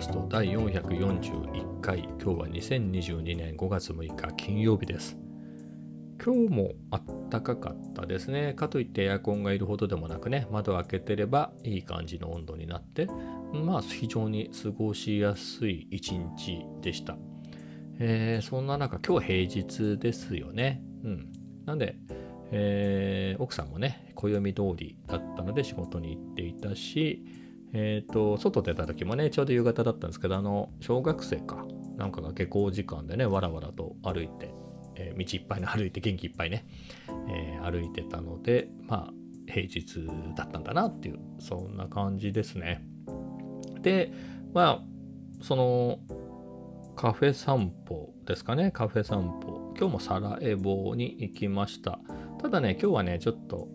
スト第441回今日は2022年5月6日金曜日です。今日もあったかかったですね。かといってエアコンがいるほどでもなくね窓を開けてればいい感じの温度になってまあ非常に過ごしやすい一日でした、えー、そんな中今日平日ですよね。うん。なんでえー、奥さんもね暦通りだったので仕事に行っていたしえっ、ー、と、外出た時もね、ちょうど夕方だったんですけど、あの、小学生か、なんかが下校時間でね、わらわらと歩いて、えー、道いっぱいに歩いて、元気いっぱいね、えー、歩いてたので、まあ、平日だったんだなっていう、そんな感じですね。で、まあ、その、カフェ散歩ですかね、カフェ散歩。今日もサラエボに行きました。ただね、今日はね、ちょっと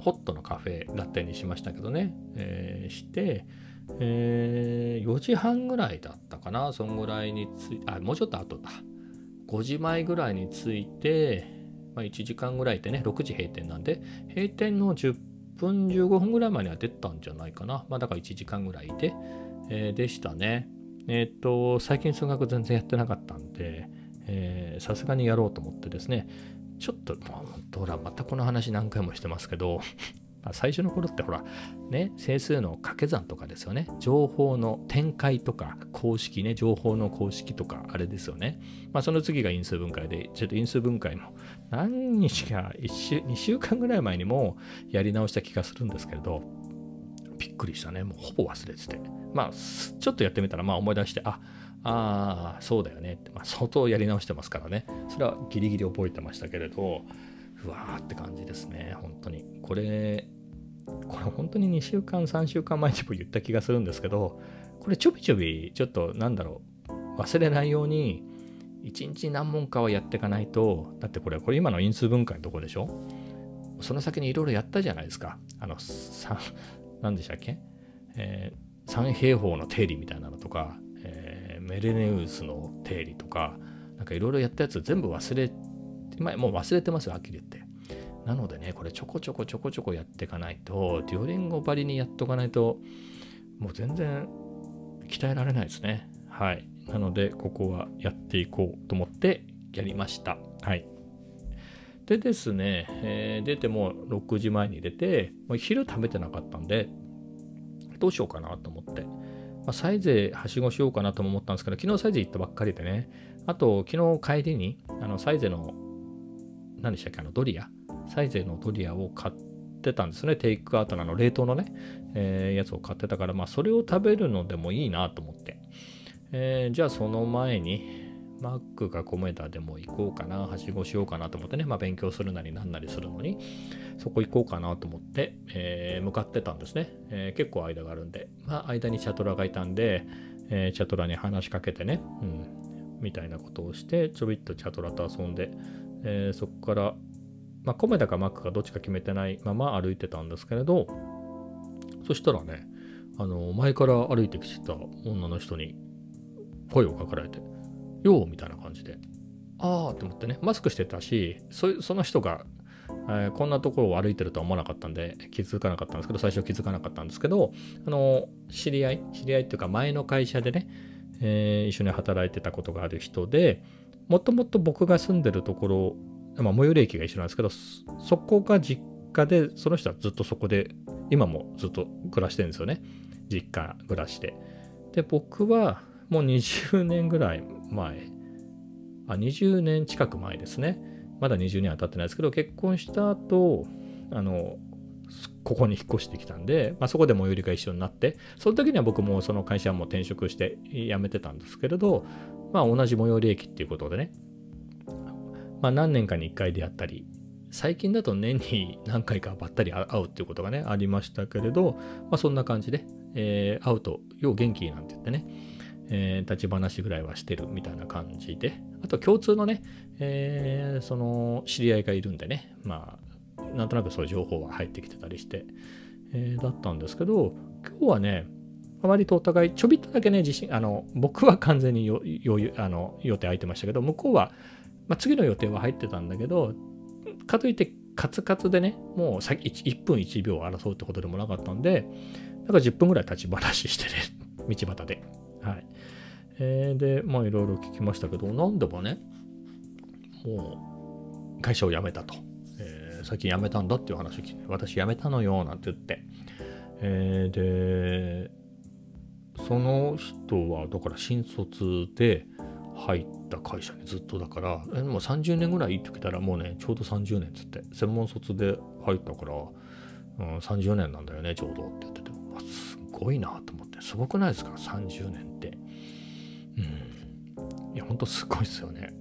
ホットのカフェラテにしましたけどね、えー、して、えー、4時半ぐらいだったかな、そんぐらいについあ、もうちょっと後だ。5時前ぐらいに着いて、まあ、1時間ぐらいでね、6時閉店なんで、閉店の10分15分ぐらい前には出たんじゃないかな。まあだから1時間ぐらいで、えー、でしたね。えっ、と、最近数学全然やってなかったんで、さすがにやろうと思ってですね、ちょっと、もう、ほら、またこの話何回もしてますけど、最初の頃ってほら、ね、整数の掛け算とかですよね。情報の展開とか、公式ね、情報の公式とか、あれですよね。まあ、その次が因数分解で、ちょっと因数分解の何日か、1週、2週間ぐらい前にもやり直した気がするんですけれど、びっくりしたね。もうほぼ忘れてて。まあ、ちょっとやってみたら、まあ思い出して、あ、ああ、そうだよねって、まあ、相当やり直してますからね。それはギリギリ覚えてましたけれど、うわーって感じですね、本当に。これ、これ本当に2週間、3週間前にも言った気がするんですけど、これちょびちょび、ちょっとなんだろう、忘れないように、1日何問かはやっていかないと、だってこれ、これ今の因数分解のとこでしょ？その先にいろいろやったじゃないですか。あの、3、何でしたっけ？えー、三平方の定理みたいなのとか、メレネウスの定理とか、なんかいろいろやったやつ全部忘れ、まあ、もう忘れてますよ、はっきり言って。なのでね、これちょこちょこちょこちょこやっていかないと、デュオリンゴばりにやっとかないと、もう全然鍛えられないですね。はい。なので、ここはやっていこうと思ってやりました。はい。でですね、えー、出ても6時前に出て、もう昼食べてなかったんで、どうしようかなと思って。まあ、サイゼはしごしようかなとも思ったんですけど、昨日サイゼ行ったばっかりでね、あと、昨日帰りに、あの、サイゼの、何でしたっけ、あの、ドリア、サイゼのドリアを買ってたんですね。テイクアウトの冷凍のね、えー、やつを買ってたから、まあ、それを食べるのでもいいなと思って。えー、じゃあ、その前に、マックがコメダでも行こうかな、はしごしようかなと思ってね、まあ、勉強するなりなんなりするのに、そこ行こうかなと思って、えー、向かってたんですね、えー、結構間があるんで、まあ、間にチャトラがいたんで、えー、チャトラに話しかけてね、うん、みたいなことをして、ちょびっとチャトラと遊んで、えそこから、まあ、コメダかマックかどっちか決めてないまま歩いてたんですけれど、そしたらね、あの、前から歩いてきてた女の人に声をかけられて、ようみたいな感じで、ああって思ってね、マスクしてたし、そその人が、えー、こんなところを歩いてるとは思わなかったんで、気づかなかったんですけど、最初気づかなかったんですけど、あの、知り合い、知り合いっていうか前の会社でね、えー、一緒に働いてたことがある人で、もともと僕が住んでるところ、まあ、最寄り駅が一緒なんですけど、そこが実家で、その人はずっとそこで、今もずっと暮らしてるんですよね。実家暮らして。で、僕はもう20年ぐらい前、あ、20年近く前ですね。まだ20年は経ってないですけど、結婚した後、あの、ここに引っ越してきたんで、まあ、そこで最寄りが一緒になって、その時には僕もその会社も転職して辞めてたんですけれど、まあ、同じ最寄り駅っていうことでね、まあ、何年かに1回であったり、最近だと年に何回かばったり会うっていうことがね、ありましたけれど、まあ、そんな感じで、えー、会うと、よう元気なんて言ってね、えー、立ち話ぐらいはしてるみたいな感じで、あと共通のね、えー、その知り合いがいるんでね、まあ、なんとなくそういう情報は入ってきてたりして、えー、だったんですけど、今日はね、あまりとお互いちょびっとだけね、自信、あの、僕は完全によよあの予定空いてましたけど、向こうは、まあ、次の予定は入ってたんだけど、かといってカツカツでね、もう先 1, 1分1秒争うってことでもなかったんで、だから10分ぐらい立ち話してね、道端で。はい。えー、でまあいろいろ聞きましたけど何でもねもう会社を辞めたと、えー、最近辞めたんだっていう話を聞いて私辞めたのよなんて言って、えー、でその人はだから新卒で入った会社にずっとだからえもう30年ぐらいって言ったらもうねちょうど30年っつって専門卒で入ったから、うん、30年なんだよねちょうどって言ってて、すごいなと思ってすごくないですか？30年ってうんいやほんとすごいですよね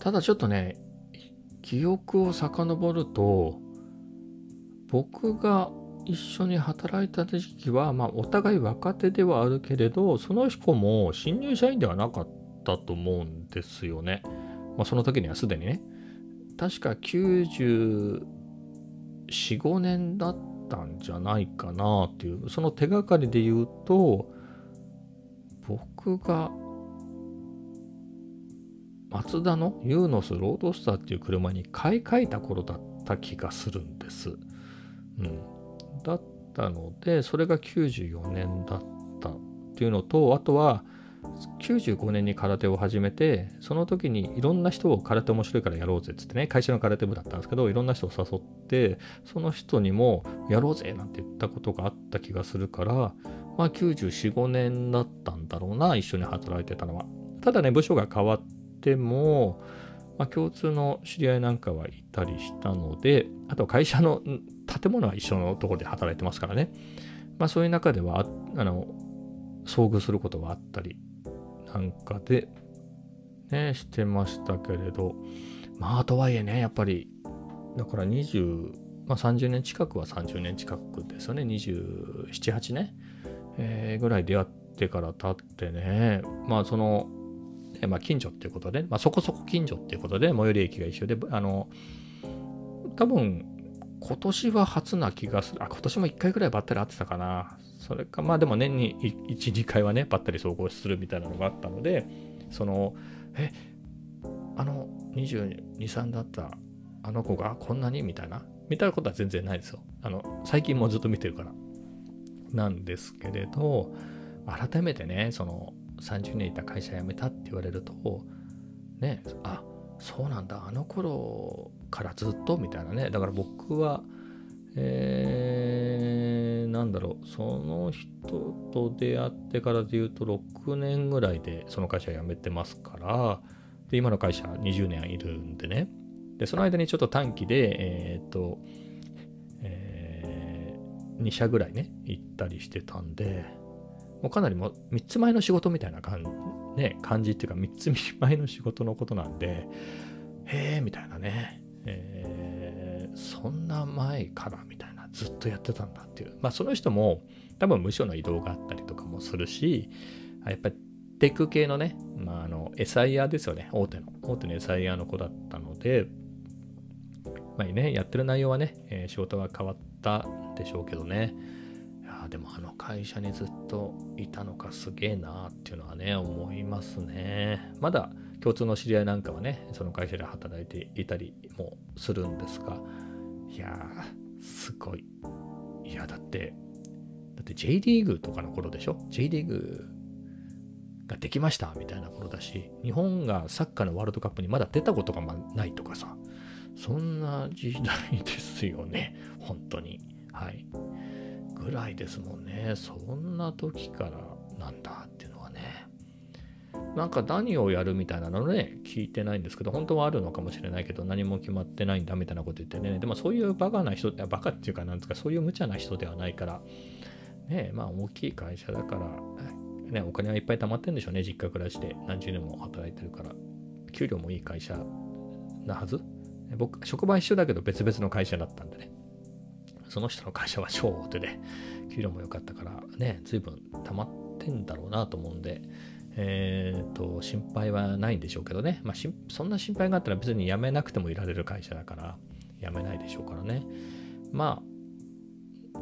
ただちょっとね記憶を遡ると僕が一緒に働いた時期は、まあ、お互い若手ではあるけれど、その人も新入社員ではなかったと思うんですよね。まあ、その時にはすでにね。確か94、5年だったたんじゃないかなっていう、その手がかりで言うと、僕がマツダのユーノスロードスターっていう車に買い替えた頃だった気がするんです。うん。だったのでそれが94年だったっていうのとあとは95年に空手を始めてその時にいろんな人を空手面白いからやろうぜっつってね会社の空手部だったんですけどいろんな人を誘ってその人にもやろうぜなんて言ったことがあった気がするからまあ945年だったんだろうな一緒に働いてたのはただね部署が変わってもまあ、共通の知り合いなんかはいたりしたので、あと会社の建物は一緒のところで働いてますからね。まあそういう中では、あの、遭遇することがあったりなんかで、ね、してましたけれど、まあとはいえね、やっぱり、だから20、まあ30年近くは30年近くですよね。27、8年、えー、ぐらい出会ってから経ってね、まあその、まあ、近所っていうことで、まあ、そこそこ近所っていうことで、最寄り駅が一緒で、あの、多分、今年は初な気がする。あ、今年も1回ぐらいばったり会ってたかな。それか、まあでも年に1、2回はね、ばったり総合するみたいなのがあったので、その、え、あの、22、3だったあの子がこんなに？みたいな、みたいなことは全然ないですよ。あの、最近もずっと見てるから。なんですけれど、改めてね、その、30年いた会社辞めたって言われるとねあそうなんだ。あの頃からずっと？みたいなね。だから僕はえー、なんだろうその人と出会ってからで言うと6年ぐらいでその会社辞めてますからで今の会社20年いるんでね。でその間にちょっと短期でえっ、と、えー、2社ぐらいね行ったりしてたんでもうかなりも3つ前の仕事みたいな感じ,、ね、感じっていうか3つ前の仕事のことなんでへえみたいなね、えー、そんな前からみたいなずっとやってたんだっていう。まあその人も多分無所の移動があったりとかもするしやっぱりテック系のね、まあ、あの SIR ですよね。大手の。大手の SIR の子だったのでまあね。やってる内容はね、えー、仕事が変わったでしょうけどね。いやでもあの会社にずっといたのかすげえなっていうのはね思いますね。まだ共通の知り合いなんかはねその会社で働いていたりもするんですがいやーすごいいやだってだって J リーグとかの頃でしょ？J リーグができましたみたいな頃だし日本がサッカーのワールドカップにまだ出たことがないとかさそんな時代ですよね本当にはいぐらいですもんね。そんな時からなんだって。なんか何をやるみたいなのね、聞いてないんですけど、本当はあるのかもしれないけど、何も決まってないんだみたいなこと言ってね。でもそういうバカな人、バカっていうかなんですか、そういう無茶な人ではないから、ねまあ大きい会社だから、ね、お金はいっぱい貯まってんでしょうね、実家暮らしで何十年も働いてるから。給料もいい会社なはず僕、職場一緒だけど別々の会社だったんでね。その人の会社は超大手で、給料も良かったからね、随分溜まってんだろうなと思うんで、え、ー、と、心配はないんでしょうけどね。まあそんな心配があったら別に辞めなくてもいられる会社だから、辞めないでしょうからね。まあ、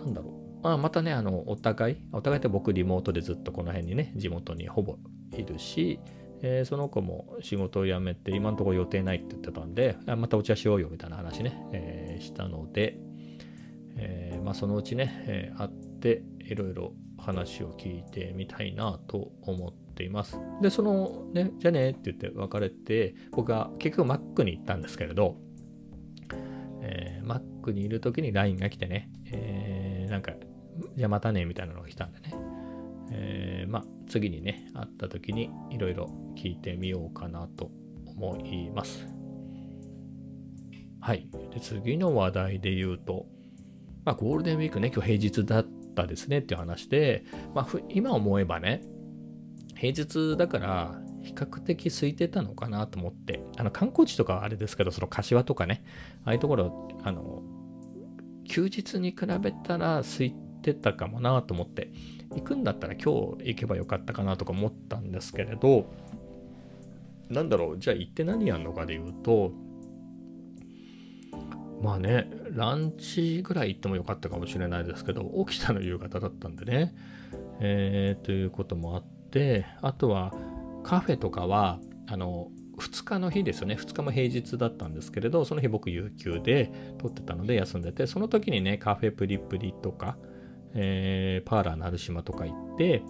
なんだろう。まあ、またね、あの、お互い、お互いって僕リモートでずっとこの辺にね、地元にほぼいるし、えー、その子も仕事を辞めて今のところ予定ないって言ってたんで、またお茶しようよみたいな話ね、えー、したので、えー、まあ、そのうちね、え、会っていろいろ話を聞いてみたいなと思っています。で、そのね、じゃあねって言って別れて、僕は結局 Mac に行ったんですけれど、えー、Mac にいる時に LINE が来てね、えー、なんか、じゃあまたねみたいなのが来たんでね、えー、まあ次にね、会った時にいろいろ聞いてみようかなと思います。はい。で、次の話題で言うと、まあゴールデンウィークね、今日平日だったですねっていう話で、まあ今思えばね、平日だから比較的空いてたのかなと思って、あの観光地とかはあれですけど、その柏とかね、ああいうところ、あの、休日に比べたら空いてたかもなと思って、行くんだったら今日行けばよかったかなとか思ったんですけれど、なんだろう、じゃあ行って何やんのかで言うと、まあね、ランチぐらい行ってもよかったかもしれないですけど、起きたの夕方だったんでね、えー、ということもあって、あとはカフェとかは、あの、2日の日ですよね。2日も平日だったんですけれど、その日僕有給で撮ってたので休んでて、その時にね、カフェプリプリとか、えー、パーラー成島とか行って、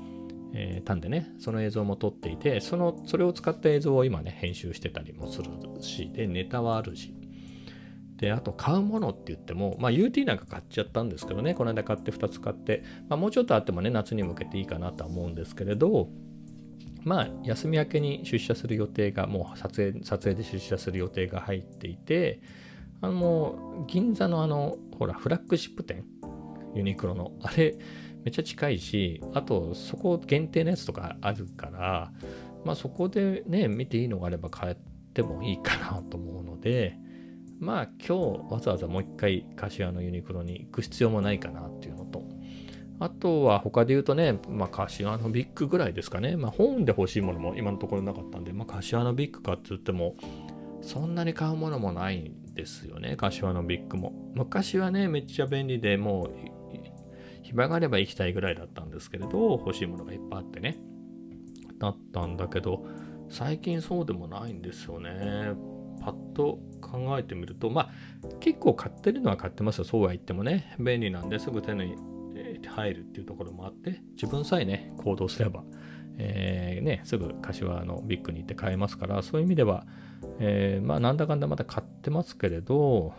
えー、たんでね、その映像も撮っていて、その、それを使った映像を今ね、編集してたりもするし、で、ネタはあるし。で、あと買うものって言っても、まあ UT なんか買っちゃったんですけどね、この間買って2つ買って、まあもうちょっとあってもね、夏に向けていいかなとは思うんですけれど、まあ休み明けに出社する予定が、もう撮影、撮影で出社する予定が入っていて、あの、銀座のあの、ほら、フラッグシップ店、ユニクロの、あれ、めっちゃ近いし、あとそこ限定のやつとかあるから、まあそこでね、見ていいのがあれば買ってもいいかなと思うので、まあ今日わざわざもう一回柏のユニクロに行く必要もないかなっていうのと、あとは他で言うとね、まあ柏のビッグぐらいですかね。まあ本で欲しいものも今のところなかったんで、まあ柏のビッグかって言っても、そんなに買うものもないんですよね、柏のビッグも。昔はね、めっちゃ便利でもう暇があれば行きたいぐらいだったんですけれど、欲しいものがいっぱいあってね。だったんだけど、最近そうでもないんですよね。パッと考えてみると、まあ、結構買ってるのは買ってますよ。そうは言ってもね。便利なんですぐ手に入るっていうところもあって、自分さえね、行動すれば、えー、ね、すぐ柏のビッグに行って買えますから、そういう意味では、えー、まあ、なんだかんだまだ買ってますけれど、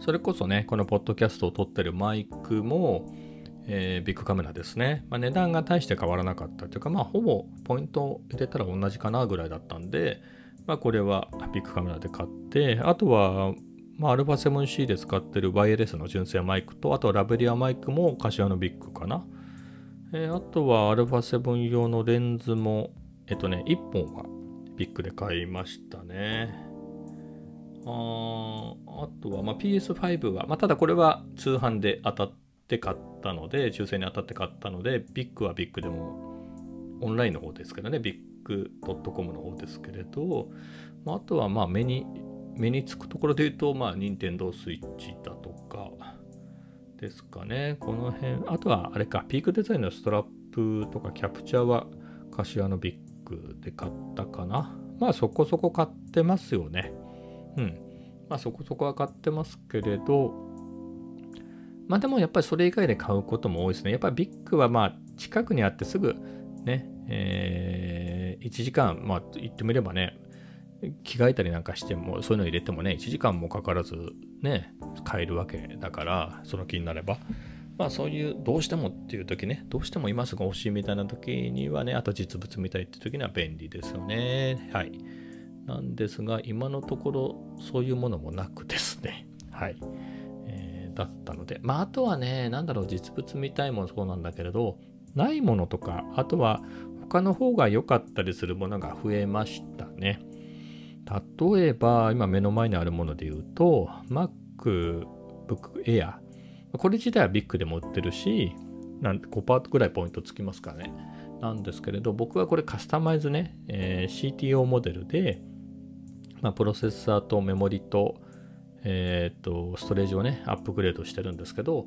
それこそね、このポッドキャストを撮ってるマイクも、えー、ビッグカメラですね。まあ、値段が大して変わらなかったというか、まあ、ほぼポイントを入れたら同じかなぐらいだったんで、まあ、これはビッグカメラで買って、あとは、まあ、α7C で使ってるワイヤレスの純正マイクと、あとはラベリアマイクも柏のビッグかな。えー、あとは α7 用のレンズも、えっとね、1本はビッグで買いましたね。ああとは、まあ、PS5 は、まあ、ただこれは通販で当たって買ったので、抽選に当たって買ったので、ビッグはビッグでも、オンラインの方ですけどね、ビッグドットコムの方ですけれど、まあ、あとはまあ目に、目につくところで言うと、まあ、任天堂スイッチだとかですかね。この辺、あとはあれか、ピークデザインのストラップとかキャプチャーは柏のビッグで買ったかな。まあそこそこ買ってますよね。うん。まあそこそこは買ってますけれど、まあでもやっぱりそれ以外で買うことも多いですね。やっぱりビッグはまあ近くにあってすぐね、えー、1時間、まあ言ってみればね、着替えたりなんかしても、そういうの入れてもね、1時間もかからずね、買えるわけだから、その気になれば。まあそういうどうしてもっていう時ね、どうしても今すぐ欲しいみたいな時にはね、あと実物見たいって時には便利ですよね。はい。なんですが、今のところそういうものもなくですね。はい。えーだったので、まあ、あとはね、なんだろう、実物見たいもそうなんだけれど、ないものとか、あとは他の方が良かったりするものが増えましたね。例えば、今目の前にあるもので言うと、MacBook Air。これ自体はビッグでも売ってるし、なん5パーぐらいポイントつきますからね。なんですけれど、僕はこれカスタマイズね、えー、CTO モデルで、まあ、プロセッサーとメモリと、えっ、と、ストレージをね、アップグレードしてるんですけど、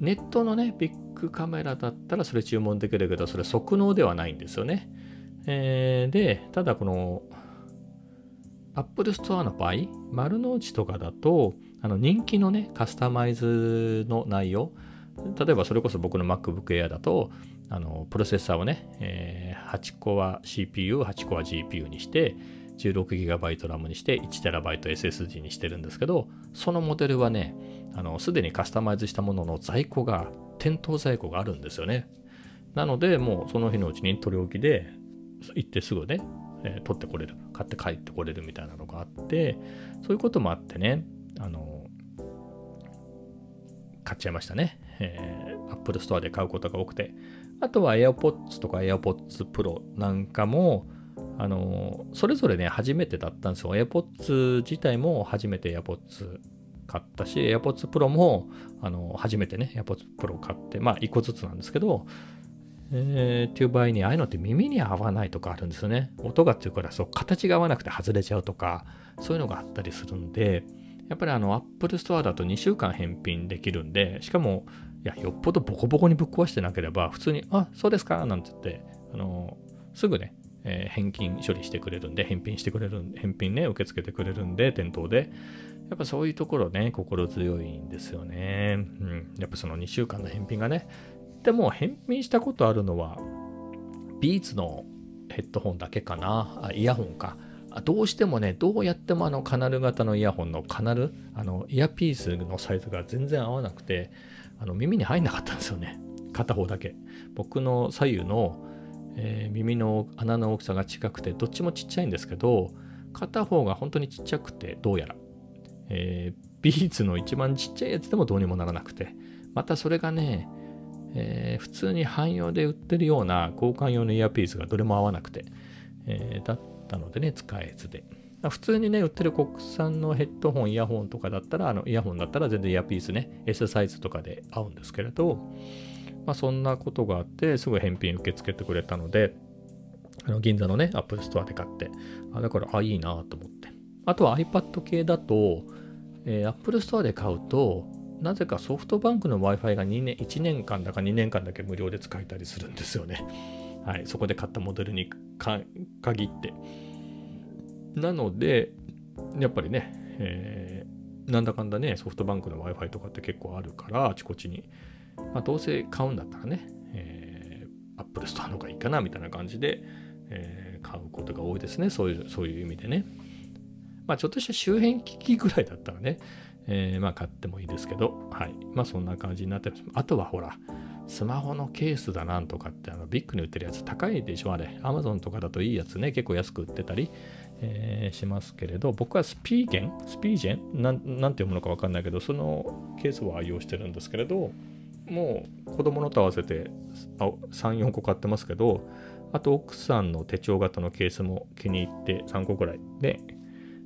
ネットのね、ビッグカメラだったらそれ注文できるけど、それ即納ではないんですよね。えー、で、ただこの、Apple Store の場合、丸の内とかだと、あの人気のね、カスタマイズの内容、例えばそれこそ僕の MacBook Air だと、あのプロセッサーをね、えー、8個は CPU、8個は GPU にして、16GB RAM にして 1TB SSD にしてるんですけど、そのモデルはね、すでにカスタマイズしたものの在庫が、店頭在庫があるんですよね。なので、もうその日のうちに取り置きで行ってすぐね、え、取ってこれる、買って帰ってこれるみたいなのがあって、そういうこともあってね、あの、買っちゃいましたね。えー、Apple Store で買うことが多くて。あとは AirPods とか AirPods Pro なんかも、あの、それぞれね、初めてだったんですよ。AirPods 自体も初めて AirPods 買ったし、AirPods Pro も、あの、初めてね、AirPods Pro 買って、まあ、1個ずつなんですけど、えー、っていう場合に、ああいうのって耳に合わないとかあるんですよね。音がっていうからそう、形が合わなくて外れちゃうとか、そういうのがあったりするんで、やっぱりあの、Apple Store だと2週間返品できるんで、しかも、いや、よっぽどボコボコにぶっ壊してなければ、普通に、あ、そうですかなんて言って、あの、すぐね、えー、返金処理してくれるんで、返品してくれるんで、返品ね、受け付けてくれるんで、店頭で。やっぱそういうところね、心強いんですよね。うん。やっぱその2週間の返品がね、でも返品したことあるのは、ビーツのヘッドホンだけかな。あイヤホンか。どうしてもね、どうやってもあのカナル型のイヤホンのカナル、あのイヤピースのサイズが全然合わなくて、あの耳に入んなかったんですよね。片方だけ。僕の左右の、えー、耳の穴の大きさが近くて、どっちもちっちゃいんですけど、片方が本当にちっちゃくて、どうやら。えー、ビーツの一番ちっちゃいやつでもどうにもならなくて、またそれがね、えー、普通に汎用で売ってるような交換用のイヤーピースがどれも合わなくて、えー、だったのでね、使えずで。普通にね、売ってる国産のヘッドホン、イヤホンとかだったら、あのイヤホンだったら全然イヤーピースね、S サイズとかで合うんですけれど、まあ、そんなことがあって、すぐ返品受け付けてくれたので、あの銀座のね、 Apple Store で買って、あだから、あ、いいなと思って。あとは iPad 系だと、えー、Apple Store で買うと、なぜかソフトバンクの Wi-Fi が2年1年間だか2年間だけ無料で使えたりするんですよね。はい、そこで買ったモデルに限って。なので、やっぱりね、えー、なんだかんだね、ソフトバンクの Wi-Fi とかって結構あるから、あちこちに。まあ、どうせ買うんだったらね、えー、Apple Store の方がいいかなみたいな感じで、えー、買うことが多いですね。そういう、そういう意味でね。まあ、ちょっとした周辺機器ぐらいだったらね、えー、まあ買ってもいいですけど、はい。まあそんな感じになってます。あとはほら、スマホのケースだなんとかってあのビッグに売ってるやつ高いでしょあれ。アマゾンとかだといいやつね、結構安く売ってたり、えー、しますけれど、僕はスピーゲン？スピージェン？なんなんて読むのかわかんないけど、そのケースを愛用してるんですけれど、もう子供のと合わせて3、4個買ってますけど、あと奥さんの手帳型のケースも気に入って3個くらいで、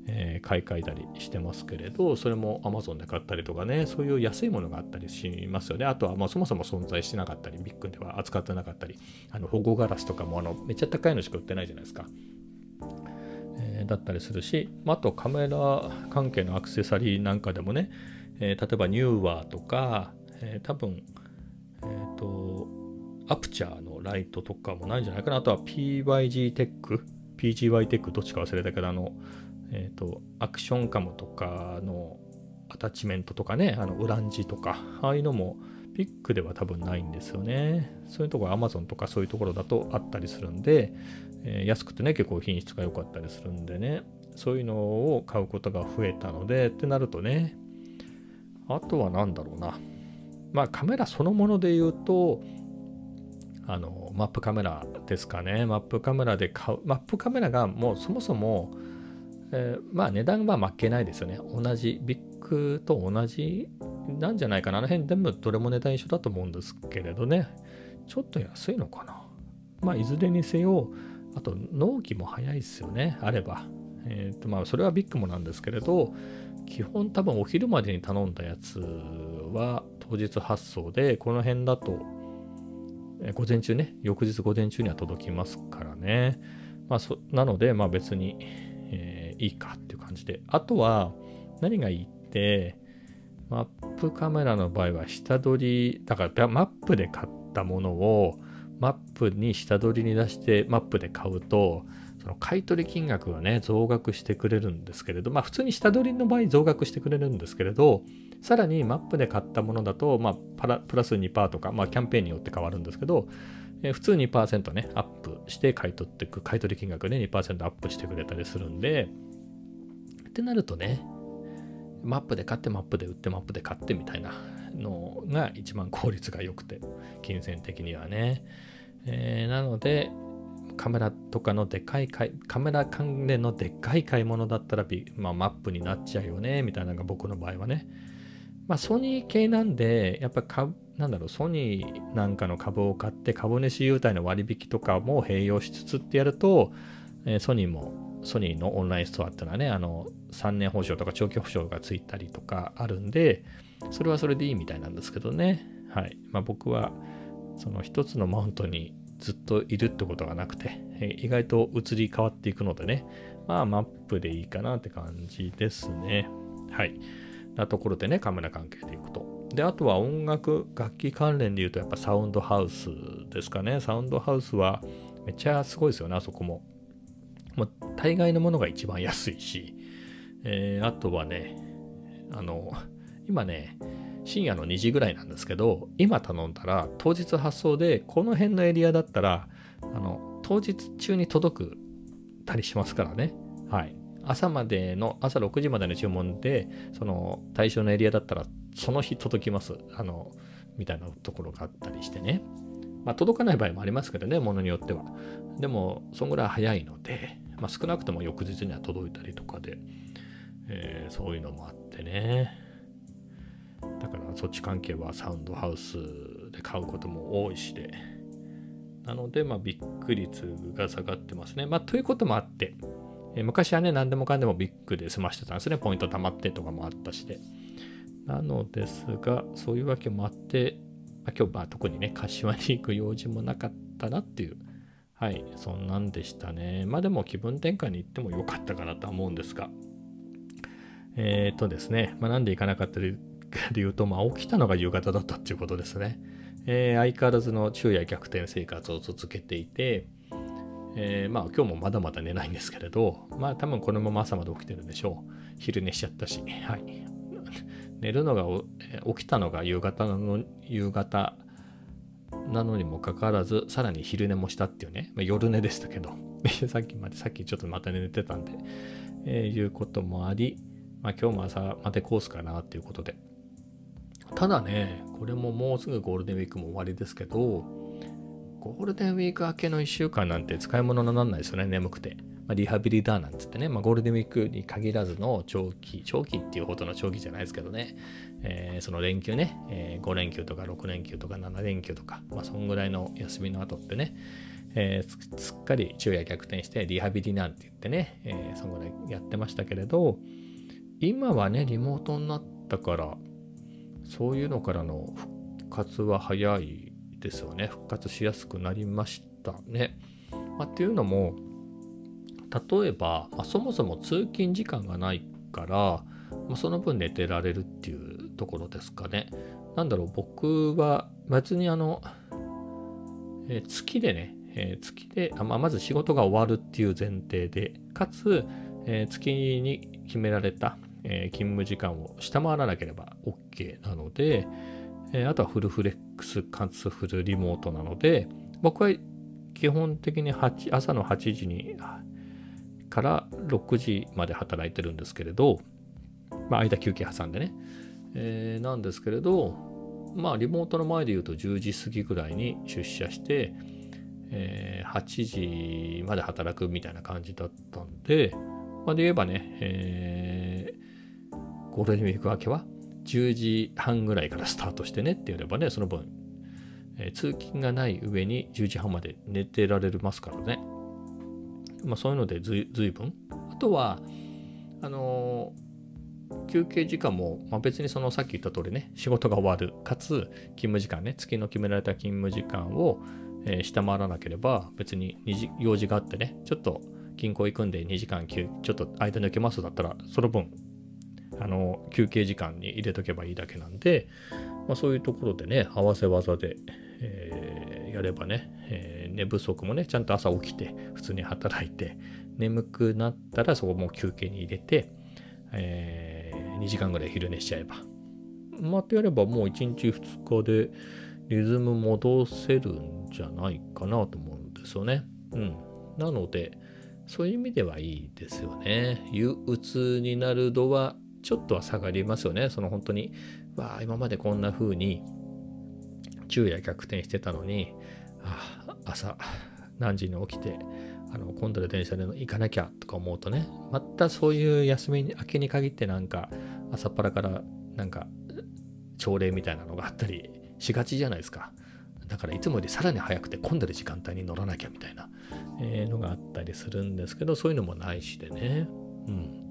えー、買い替えたりしてますけれど、それも Amazon で買ったりとかね、そういう安いものがあったりしますよね。あとは、まあ、そもそも存在してなかったり、ビッグでは扱ってなかったり、あの保護ガラスとかもあのめっちゃ高いのしか売ってないじゃないですか。え、だったりするし、あとカメラ関係のアクセサリーなんかでもね、えー、例えばニューワーとか、えー、多分、えっ、ー、と、アプチャーのライトとかもないんじゃないかな。あとは PYG テック、PGY テックどっちか忘れたけど、あの、えっ、ー、と、アクションカムとかのアタッチメントとかね、あの、ウランジとか、ああいうのもピックでは多分ないんですよね。そういうところ Amazon とかそういうところだとあったりするんで、えー、安くてね、結構品質が良かったりするんでね、そういうのを買うことが増えたので、ってなるとね、あとは何だろうな。まあカメラそのもので言うと、あの、マップカメラですかね。マップカメラで買う。マップカメラがもうそもそも、えー、まあ値段は負けないですよね。同じ、ビッグと同じなんじゃないかな。あの辺全部どれも値段一緒だと思うんですけれどね。ちょっと安いのかな。まあいずれにせよ、あと納期も早いですよね。あれば。えっ、ー、とまあそれはビッグもなんですけれど、基本多分お昼までに頼んだやつは当日発送で、この辺だと、え午前中ね、翌日午前中には届きますからね。まあそなので、まあ別に、えー、いいかっていう感じで。あとは、何がいいって、マップカメラの場合は下取り、だからマップで買ったものをマップに下取りに出してマップで買うとその買取金額がね増額してくれるんですけれどまあ普通に下取りの場合増額してくれるんですけれどさらにマップで買ったものだと、まあ、プラプラス2%とか、まあ、キャンペーンによって変わるんですけど、え、普通2%ねアップして買い取っていく買取金額ね2%アップしてくれたりするんでってなるとねマップで買ってマップで売ってマップで買ってみたいなのが一番効率が良くて金銭的にはね、えー、なのでカメラとかのでかい買いカメラ関連のでっかい買い物だったら、まあ、マップになっちゃうよねみたいなのが僕の場合はね。まあソニー系なんでやっぱ株なんだろうソニーなんかの株を買って株主優待の割引とかも併用しつつってやると、え、ソニーもソニーのオンラインストアっていうのはねあの3年保証とか長期保証がついたりとかあるんでそれはそれでいいみたいなんですけどね。はい。まあ僕はその一つのマウントにずっといるってことがなくて、え意外と移り変わっていくのでね、まあマップでいいかなって感じですね。はい。なところでね、カメラ関係でいくと。で、あとは音楽、楽器関連で言うとやっぱサウンドハウスですかね。サウンドハウスはめっちゃすごいですよね、あそこも。もう大概のものが一番安いし、えー、あとはね、あの、今ね、深夜の2時ぐらいなんですけど、今頼んだら当日発送で、この辺のエリアだったら、あの、当日中に届くたりしますからね。はい。朝までの、朝6時までの注文で、その対象のエリアだったら、その日届きます。あの、みたいなところがあったりしてね。まあ、届かない場合もありますけどね、ものによっては。でも、そんぐらい早いので、まあ、少なくとも翌日には届いたりとかで、えー、そういうのもあってね。だからそっち関係はサウンドハウスで買うことも多いしで。なので、まあ、ビッグ率が下がってますね。まあ、ということもあって、え、昔はね、何でもかんでもビッグで済ましてたんですね。ポイント貯まってとかもあったしで。なのですが、そういうわけもあって、まあ、今日、まあ、特にね、柏に行く用事もなかったなっていう、はい、そんなんでしたね。まあでも気分転換に行ってもよかったかなとは思うんですが、えっ、ー、とですね、まあ、なんで行かなかったで言うと、まあ、起きたのが夕方だったっていうことですね。えー、相変わらずの昼夜逆転生活を続けていて、えー、まあ今日もまだまだ寝ないんですけれど、まあ多分このまま朝まで起きてるんでしょう。昼寝しちゃったし、はい。寝るのが、起きたのが夕方の、夕方なのにもかかわらず、さらに昼寝もしたっていうね、まあ、夜寝でしたけど、さっきまで、さっきちょっとまた寝てたんで、えー、いうこともあり、まあ今日も朝までコースかなっていうことで、ただね、これももうすぐゴールデンウィークも終わりですけど、ゴールデンウィーク明けの1週間なんて使い物にならないですよね、眠くて。まあ、リハビリだなんつってね、まあ、ゴールデンウィークに限らずの長期、長期っていうほどの長期じゃないですけどね、えー、その連休ね、えー、5連休とか6連休とか7連休とか、まあ、そんぐらいの休みの後ってね、えー、すっかり昼夜逆転してリハビリなんて言ってね、えー、そんぐらいやってましたけれど、今はね、リモートになったから、そういうのからの復活は早いですよね。復活しやすくなりましたね。まあ、っていうのも、例えば、まあ、そもそも通勤時間がないから、まあ、その分寝てられるっていうところですかね。なんだろう、僕は別にあの、えー、月でね、えー、月で、あまあ、まず仕事が終わるっていう前提で、かつ、えー、月に決められた、えー、勤務時間を下回らなければ OK なので、えー、あとはフルフレックスかつフルリモートなので、僕は基本的に朝の8時にから6時まで働いてるんですけれど、まあ、間休憩挟んでね、えー、なんですけれど、まあ、リモートの前で言うと10時過ぎぐらいに出社して、えー、8時まで働くみたいな感じだったんで、まあ、で言えばね、えー、ゴールデンウィーク明けは10時半ぐらいからスタートしてねってやればね、その分、えー、通勤がない上に10時半まで寝てられますからね。まあそういうのでずいぶん。あとは、あのー、休憩時間も、まあ、別にそのさっき言った通りね、仕事が終わる、かつ勤務時間ね、月の決められた勤務時間を、えー、下回らなければ、別に用事があってね、ちょっと銀行行くんで2時間ちょっと間抜けますだったら、その分あの休憩時間に入れとけばいいだけなんで、まあ、そういうところでね合わせ技で、えー、やればね、えー、寝不足もね、ちゃんと朝起きて、普通に働いて、眠くなったらそこも休憩に入れて、えー、2時間ぐらい昼寝しちゃえば。またやればもう1日2日でリズム戻せるんじゃないかなと思うんですよね。うん。なので、そういう意味ではいいですよね。憂鬱になる度はちょっとは下がりますよね。その本当に、わあ、今までこんな風に昼夜逆転してたのに、あ朝何時に起きて、あの今度の電車で行かなきゃとか思うとね、またそういう休み明けに限ってなんか朝っぱらからなんか朝礼みたいなのがあったりしがちじゃないですか。だからいつもよりさらに早くて混んでる時間帯に乗らなきゃみたいな、えのがあったりするんですけど、そういうのもないしでね。うん。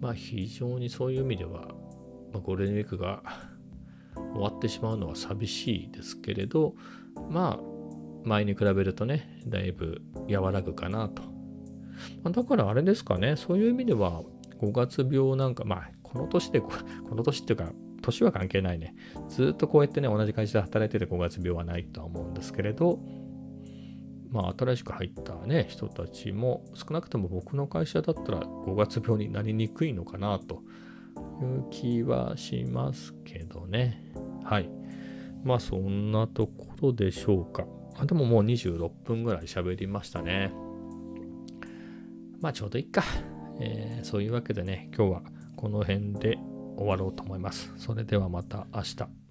まあ非常にそういう意味では、まあ、ゴールデンウィークが終わってしまうのは寂しいですけれど、まあ前に比べるとね、だいぶ和らぐかなと。ま、だからあれですかね、そういう意味では5月病なんか、まあこの年で、この年っていうか年は関係ないね。ずっとこうやってね、同じ会社で働いてて5月病はないとは思うんですけれど、まあ、新しく入ったね、人たちも、少なくとも僕の会社だったら5月病になりにくいのかなという気はしますけどね。はい。まあ、そんなところでしょうか。あでももう26分ぐらい喋りましたね。まあ、ちょうどいいか。えー、そういうわけでね、今日はこの辺で終わろうと思います。それではまた明日。